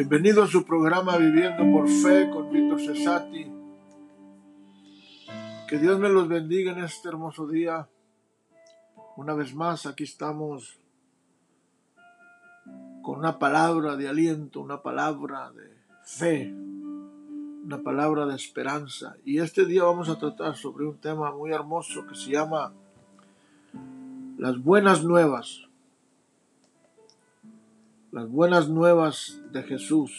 Bienvenido a su programa Viviendo por Fe con Víctor Cesati. Que Dios me los bendiga en este hermoso día. Una vez más, aquí estamos con una palabra de aliento, una palabra de fe, una palabra de esperanza. Y este día vamos a tratar sobre un tema muy hermoso que se llama las buenas nuevas las buenas nuevas de Jesús,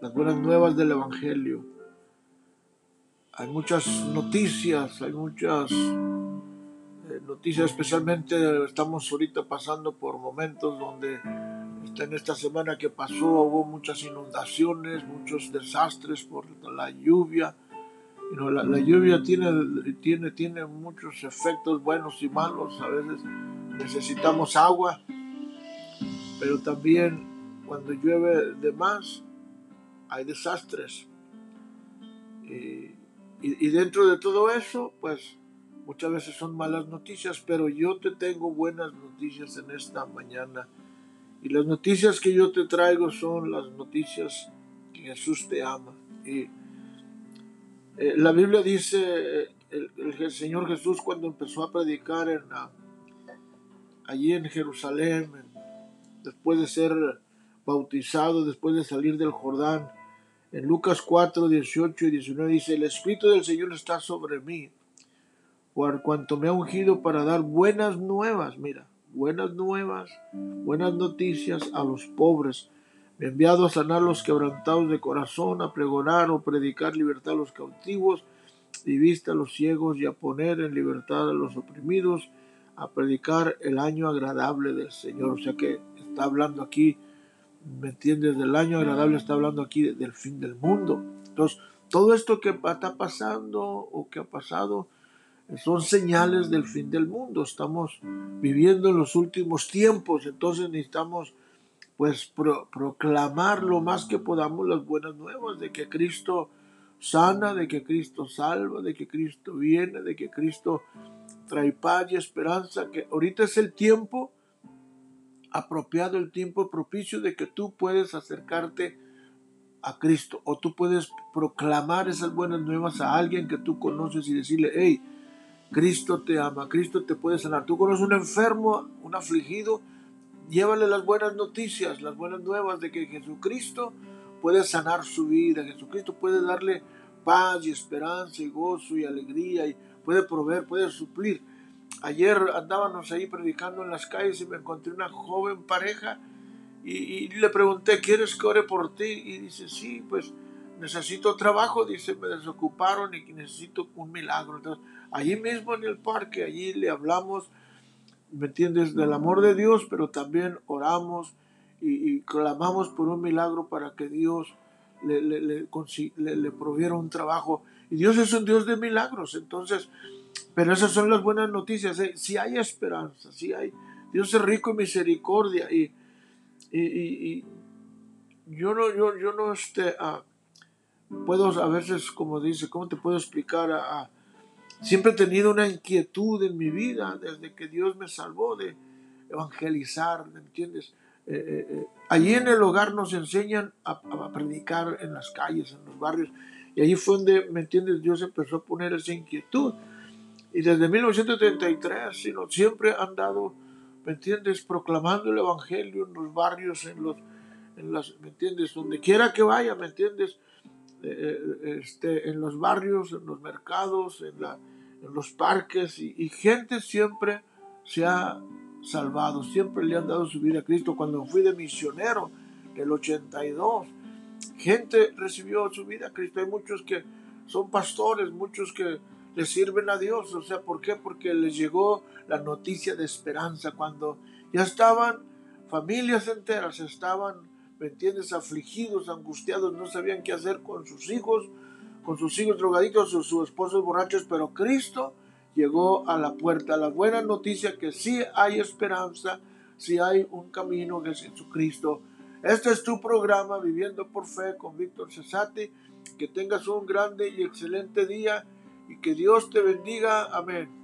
las buenas nuevas del Evangelio. Hay muchas noticias, hay muchas eh, noticias, especialmente estamos ahorita pasando por momentos donde en esta semana que pasó hubo muchas inundaciones, muchos desastres por la lluvia. la, la, lluvia tiene, tiene, tiene muchos efectos buenos y malos. A veces necesitamos agua, pero también cuando llueve de más hay desastres. Y, dentro de todo eso, pues muchas veces son malas noticias, pero yo te tengo buenas noticias en esta mañana. Y las noticias que yo te traigo son las noticias que Jesús te ama. Y eh, la Biblia dice, el, el, Señor Jesús cuando empezó a predicar en, allí en Jerusalén, después de ser bautizado, después de salir del Jordán. En Lucas 4, 18 y 19 dice, el Espíritu del Señor está sobre mí, por cuanto me ha ungido para dar buenas nuevas, mira, buenas nuevas, buenas noticias a los pobres. Me enviado a sanar los quebrantados de corazón, a pregonar o predicar libertad a los cautivos y vista a los ciegos y a poner en libertad a los oprimidos, a predicar el año agradable del Señor. O sea que está hablando aquí, ¿me entiendes? Del año agradable está hablando aquí del fin del mundo. Entonces, todo esto que está pasando o que ha pasado son señales del fin del mundo. Estamos viviendo en los últimos tiempos, entonces necesitamos pues proclamar lo más que podamos las buenas nuevas de que Cristo sana, de que Cristo salva, de que Cristo viene, de que Cristo trae paz y esperanza, que ahorita es el tiempo apropiado, el tiempo propicio de que tú puedes acercarte a Cristo o tú puedes proclamar esas buenas nuevas a alguien que tú conoces y decirle, hey, Cristo te ama, Cristo te puede sanar. Tú conoces un enfermo, un afligido, llévale las buenas noticias, las buenas nuevas de que Jesucristo puede sanar su vida, Jesucristo puede darle paz y esperanza y gozo y alegría y puede proveer, puede suplir. Ayer andábamos ahí predicando en las calles y me encontré una joven pareja y, le pregunté, ¿quieres que ore por ti? Y dice, sí, pues necesito trabajo, dice, me desocuparon y necesito un milagro. Entonces, allí mismo en el parque, allí le hablamos, ¿me entiendes?, del amor de Dios, pero también oramos y, clamamos por un milagro para que Dios le, le, le, le, proviera un trabajo. Y Dios es un Dios de milagros, entonces pero esas son las buenas noticias. ¿eh? Si hay esperanza, si hay. Dios es rico en misericordia. Y, y, yo no, yo, yo no este, ah, puedo a veces, como dice, ¿cómo te puedo explicar? Ah, siempre he tenido una inquietud en mi vida desde que Dios me salvó de evangelizar, ¿me entiendes? Eh, eh, allí en el hogar nos enseñan a, predicar en las calles, en los barrios. Y allí fue donde, ¿me entiendes? Dios empezó a poner esa inquietud. Y desde 1933, sino siempre han dado, ¿me entiendes?, proclamando el Evangelio en los barrios, en los, en las, ¿me entiendes?, donde quiera que vaya, ¿me entiendes?, eh, eh, este, en los barrios, en los mercados, en, la, en los parques, y, gente siempre se ha salvado, siempre le han dado su vida a Cristo. Cuando fui de misionero, el 82, gente recibió su vida a Cristo. Hay muchos que son pastores, muchos que le sirven a Dios. O sea, ¿por qué? Porque les llegó la noticia de esperanza cuando ya estaban familias enteras, estaban, ¿me entiendes?, afligidos, angustiados, no sabían qué hacer con sus hijos, con sus hijos drogaditos o sus esposos borrachos, pero Cristo llegó a la puerta. La buena noticia que sí hay esperanza, sí hay un camino que es Jesucristo. Este es tu programa Viviendo por Fe con Víctor Cesati. Que tengas un grande y excelente día y que Dios te bendiga. Amén.